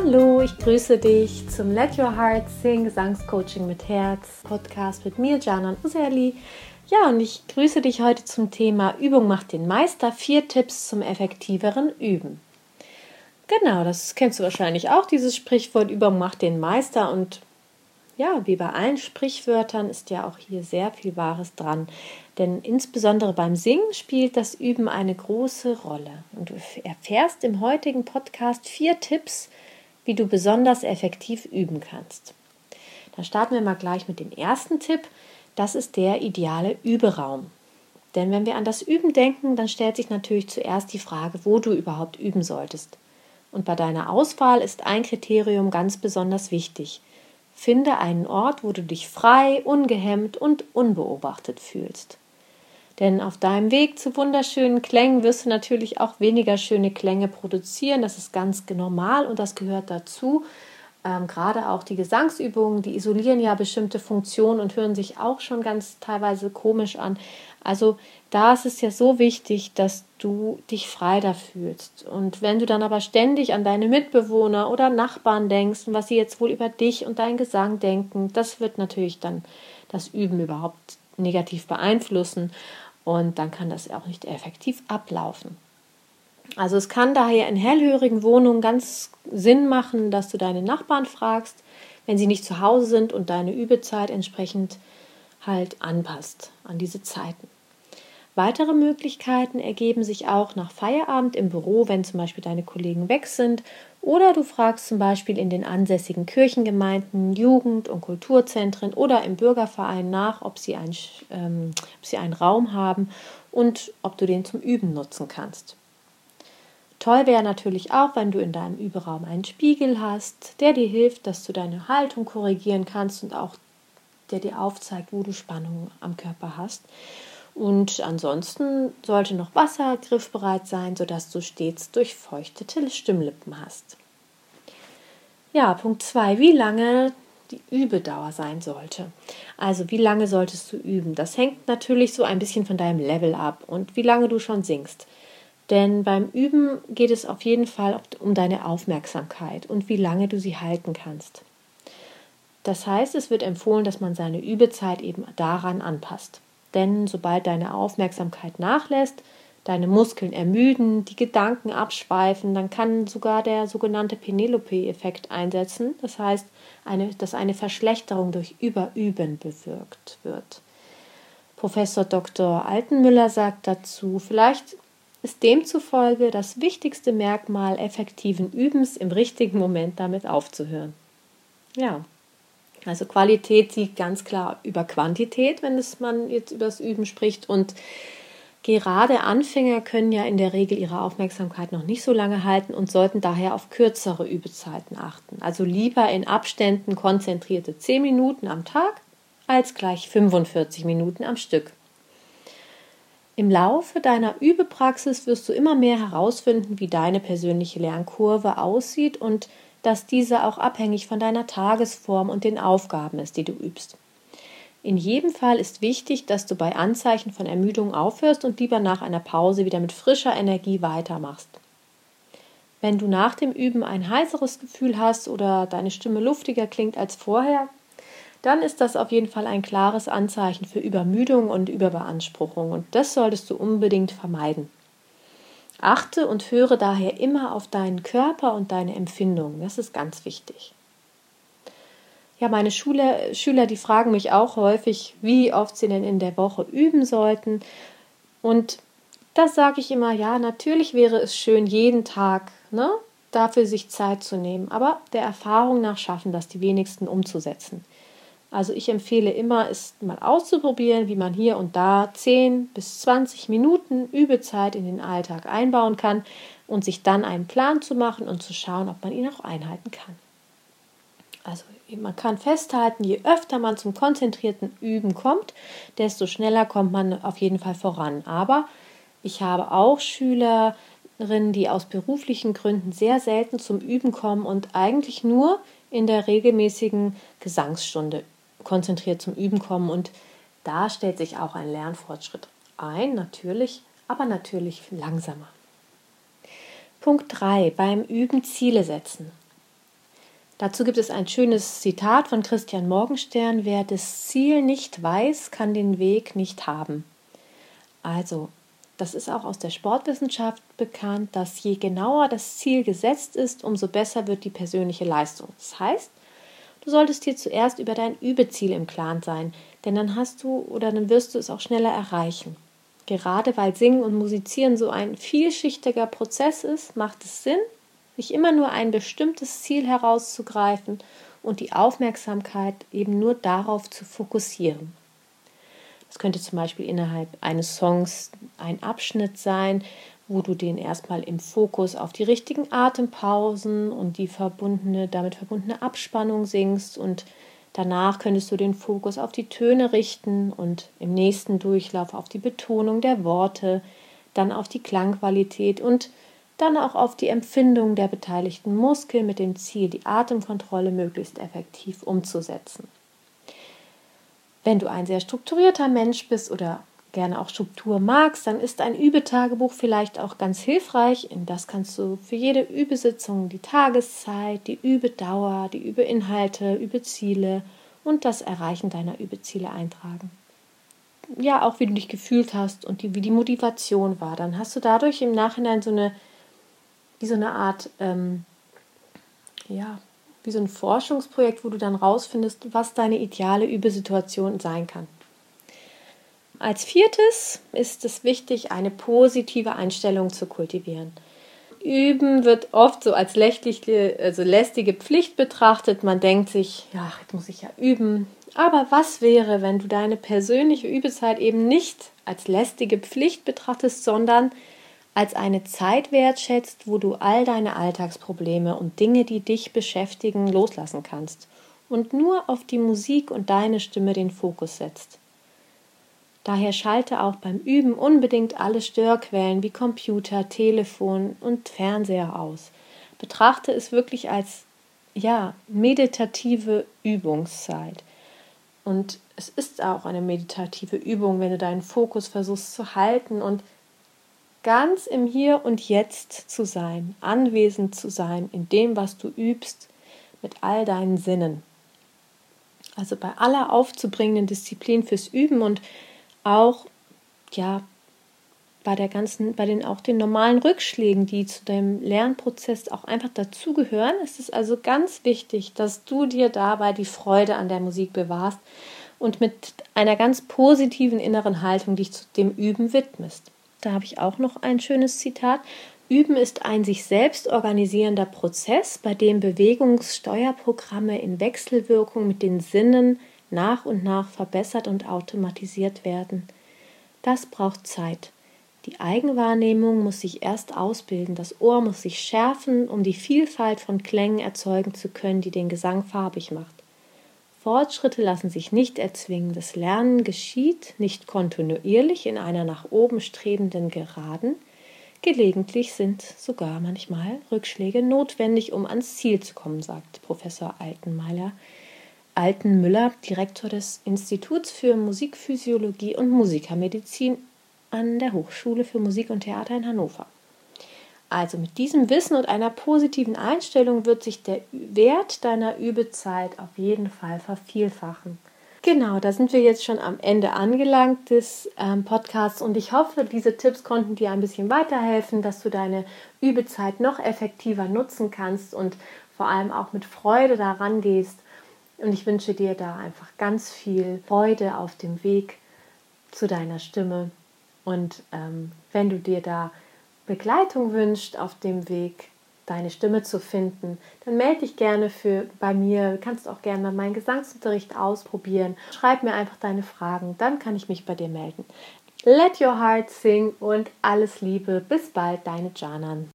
Hallo, ich grüße dich zum Let Your Heart Sing Gesangscoaching mit Herz Podcast mit mir, Jana und Useli. Ja, und ich grüße dich heute zum Thema Übung macht den Meister. Vier Tipps zum effektiveren Üben. Genau, das kennst du wahrscheinlich auch, dieses Sprichwort Übung macht den Meister. Und ja, wie bei allen Sprichwörtern ist ja auch hier sehr viel Wahres dran. Denn insbesondere beim Singen spielt das Üben eine große Rolle. Und du erfährst im heutigen Podcast vier Tipps, wie du besonders effektiv üben kannst. Dann starten wir mal gleich mit dem ersten Tipp. Das ist der ideale Überaum. Denn wenn wir an das Üben denken, dann stellt sich natürlich zuerst die Frage, wo du überhaupt üben solltest. Und bei deiner Auswahl ist ein Kriterium ganz besonders wichtig. Finde einen Ort, wo du dich frei, ungehemmt und unbeobachtet fühlst. Denn auf deinem Weg zu wunderschönen Klängen wirst du natürlich auch weniger schöne Klänge produzieren. Das ist ganz normal und das gehört dazu. Ähm, gerade auch die Gesangsübungen, die isolieren ja bestimmte Funktionen und hören sich auch schon ganz teilweise komisch an. Also da ist es ja so wichtig, dass du dich frei da fühlst. Und wenn du dann aber ständig an deine Mitbewohner oder Nachbarn denkst und was sie jetzt wohl über dich und deinen Gesang denken, das wird natürlich dann das Üben überhaupt negativ beeinflussen und dann kann das auch nicht effektiv ablaufen. Also es kann daher in hellhörigen Wohnungen ganz Sinn machen, dass du deine Nachbarn fragst, wenn sie nicht zu Hause sind und deine Übezeit entsprechend halt anpasst an diese Zeiten. Weitere Möglichkeiten ergeben sich auch nach Feierabend im Büro, wenn zum Beispiel deine Kollegen weg sind, oder du fragst zum Beispiel in den ansässigen Kirchengemeinden, Jugend- und Kulturzentren oder im Bürgerverein nach, ob sie, ein, ähm, ob sie einen Raum haben und ob du den zum Üben nutzen kannst. Toll wäre natürlich auch, wenn du in deinem Überraum einen Spiegel hast, der dir hilft, dass du deine Haltung korrigieren kannst und auch der dir aufzeigt, wo du Spannungen am Körper hast. Und ansonsten sollte noch Wasser griffbereit sein, sodass du stets durchfeuchtete Stimmlippen hast. Ja, Punkt 2. Wie lange die Übedauer sein sollte. Also wie lange solltest du üben? Das hängt natürlich so ein bisschen von deinem Level ab und wie lange du schon singst. Denn beim Üben geht es auf jeden Fall um deine Aufmerksamkeit und wie lange du sie halten kannst. Das heißt, es wird empfohlen, dass man seine Übezeit eben daran anpasst. Denn sobald deine Aufmerksamkeit nachlässt, deine Muskeln ermüden, die Gedanken abschweifen, dann kann sogar der sogenannte Penelope-Effekt einsetzen. Das heißt, eine, dass eine Verschlechterung durch Überüben bewirkt wird. Professor Dr. Altenmüller sagt dazu, vielleicht ist demzufolge das wichtigste Merkmal effektiven Übens im richtigen Moment damit aufzuhören. Ja, also Qualität sieht ganz klar über Quantität, wenn es man jetzt über das Üben spricht. Und gerade Anfänger können ja in der Regel ihre Aufmerksamkeit noch nicht so lange halten und sollten daher auf kürzere Übezeiten achten. Also lieber in Abständen konzentrierte 10 Minuten am Tag als gleich 45 Minuten am Stück. Im Laufe deiner Übepraxis wirst du immer mehr herausfinden, wie deine persönliche Lernkurve aussieht und dass diese auch abhängig von deiner Tagesform und den Aufgaben ist, die du übst. In jedem Fall ist wichtig, dass du bei Anzeichen von Ermüdung aufhörst und lieber nach einer Pause wieder mit frischer Energie weitermachst. Wenn du nach dem Üben ein heißeres Gefühl hast oder deine Stimme luftiger klingt als vorher, dann ist das auf jeden Fall ein klares Anzeichen für Übermüdung und Überbeanspruchung und das solltest du unbedingt vermeiden. Achte und höre daher immer auf deinen Körper und deine Empfindungen. Das ist ganz wichtig. Ja, meine Schüler, Schüler, die fragen mich auch häufig, wie oft sie denn in der Woche üben sollten. Und das sage ich immer, ja, natürlich wäre es schön, jeden Tag ne, dafür sich Zeit zu nehmen. Aber der Erfahrung nach schaffen das die wenigsten umzusetzen. Also ich empfehle immer, es mal auszuprobieren, wie man hier und da 10 bis 20 Minuten Übezeit in den Alltag einbauen kann und sich dann einen Plan zu machen und zu schauen, ob man ihn auch einhalten kann. Also man kann festhalten, je öfter man zum konzentrierten Üben kommt, desto schneller kommt man auf jeden Fall voran. Aber ich habe auch Schülerinnen, die aus beruflichen Gründen sehr selten zum Üben kommen und eigentlich nur in der regelmäßigen Gesangsstunde konzentriert zum Üben kommen und da stellt sich auch ein Lernfortschritt ein, natürlich, aber natürlich langsamer. Punkt 3. Beim Üben Ziele setzen. Dazu gibt es ein schönes Zitat von Christian Morgenstern, wer das Ziel nicht weiß, kann den Weg nicht haben. Also, das ist auch aus der Sportwissenschaft bekannt, dass je genauer das Ziel gesetzt ist, umso besser wird die persönliche Leistung. Das heißt, du solltest dir zuerst über dein Übeziel im Klaren sein, denn dann hast du oder dann wirst du es auch schneller erreichen. Gerade weil Singen und Musizieren so ein vielschichtiger Prozess ist, macht es Sinn, nicht immer nur ein bestimmtes Ziel herauszugreifen und die Aufmerksamkeit eben nur darauf zu fokussieren. Das könnte zum Beispiel innerhalb eines Songs ein Abschnitt sein, wo du den erstmal im Fokus auf die richtigen Atempausen und die verbundene, damit verbundene Abspannung singst und danach könntest du den Fokus auf die Töne richten und im nächsten Durchlauf auf die Betonung der Worte, dann auf die Klangqualität und dann auch auf die Empfindung der beteiligten Muskeln mit dem Ziel, die Atemkontrolle möglichst effektiv umzusetzen. Wenn du ein sehr strukturierter Mensch bist oder gerne auch Struktur magst, dann ist ein Übetagebuch vielleicht auch ganz hilfreich. In das kannst du für jede Übesitzung die Tageszeit, die Übedauer, die Übeinhalte, Übeziele und das Erreichen deiner Übeziele eintragen. Ja, auch wie du dich gefühlt hast und die, wie die Motivation war. Dann hast du dadurch im Nachhinein so eine wie so eine Art, ähm, ja, wie so ein Forschungsprojekt, wo du dann rausfindest, was deine ideale Übesituation sein kann. Als viertes ist es wichtig, eine positive Einstellung zu kultivieren. Üben wird oft so als lästige, also lästige Pflicht betrachtet. Man denkt sich, ja, jetzt muss ich ja üben. Aber was wäre, wenn du deine persönliche Übezeit eben nicht als lästige Pflicht betrachtest, sondern als eine Zeit wertschätzt, wo du all deine Alltagsprobleme und Dinge, die dich beschäftigen, loslassen kannst und nur auf die Musik und deine Stimme den Fokus setzt. Daher schalte auch beim Üben unbedingt alle Störquellen wie Computer, Telefon und Fernseher aus. Betrachte es wirklich als ja, meditative Übungszeit. Und es ist auch eine meditative Übung, wenn du deinen Fokus versuchst zu halten und ganz im Hier und Jetzt zu sein, anwesend zu sein in dem, was du übst, mit all deinen Sinnen. Also bei aller aufzubringenden Disziplin fürs Üben und auch ja bei der ganzen, bei den auch den normalen Rückschlägen, die zu dem Lernprozess auch einfach dazugehören, ist es also ganz wichtig, dass du dir dabei die Freude an der Musik bewahrst und mit einer ganz positiven inneren Haltung dich zu dem Üben widmest. Da habe ich auch noch ein schönes Zitat. Üben ist ein sich selbst organisierender Prozess, bei dem Bewegungssteuerprogramme in Wechselwirkung mit den Sinnen nach und nach verbessert und automatisiert werden. Das braucht Zeit. Die Eigenwahrnehmung muss sich erst ausbilden, das Ohr muss sich schärfen, um die Vielfalt von Klängen erzeugen zu können, die den Gesang farbig macht. Fortschritte lassen sich nicht erzwingen. Das Lernen geschieht nicht kontinuierlich in einer nach oben strebenden Geraden. Gelegentlich sind sogar manchmal Rückschläge notwendig, um ans Ziel zu kommen, sagt Professor Altenmeiler. Altenmüller, Direktor des Instituts für Musikphysiologie und Musikermedizin an der Hochschule für Musik und Theater in Hannover. Also mit diesem Wissen und einer positiven Einstellung wird sich der Wert deiner Übezeit auf jeden Fall vervielfachen. Genau, da sind wir jetzt schon am Ende angelangt des ähm, Podcasts und ich hoffe, diese Tipps konnten dir ein bisschen weiterhelfen, dass du deine Übezeit noch effektiver nutzen kannst und vor allem auch mit Freude daran gehst. Und ich wünsche dir da einfach ganz viel Freude auf dem Weg zu deiner Stimme. Und ähm, wenn du dir da Begleitung wünscht auf dem Weg, deine Stimme zu finden, dann melde dich gerne für bei mir. Du kannst auch gerne mal meinen Gesangsunterricht ausprobieren. Schreib mir einfach deine Fragen, dann kann ich mich bei dir melden. Let your heart sing und alles Liebe. Bis bald, deine Janan.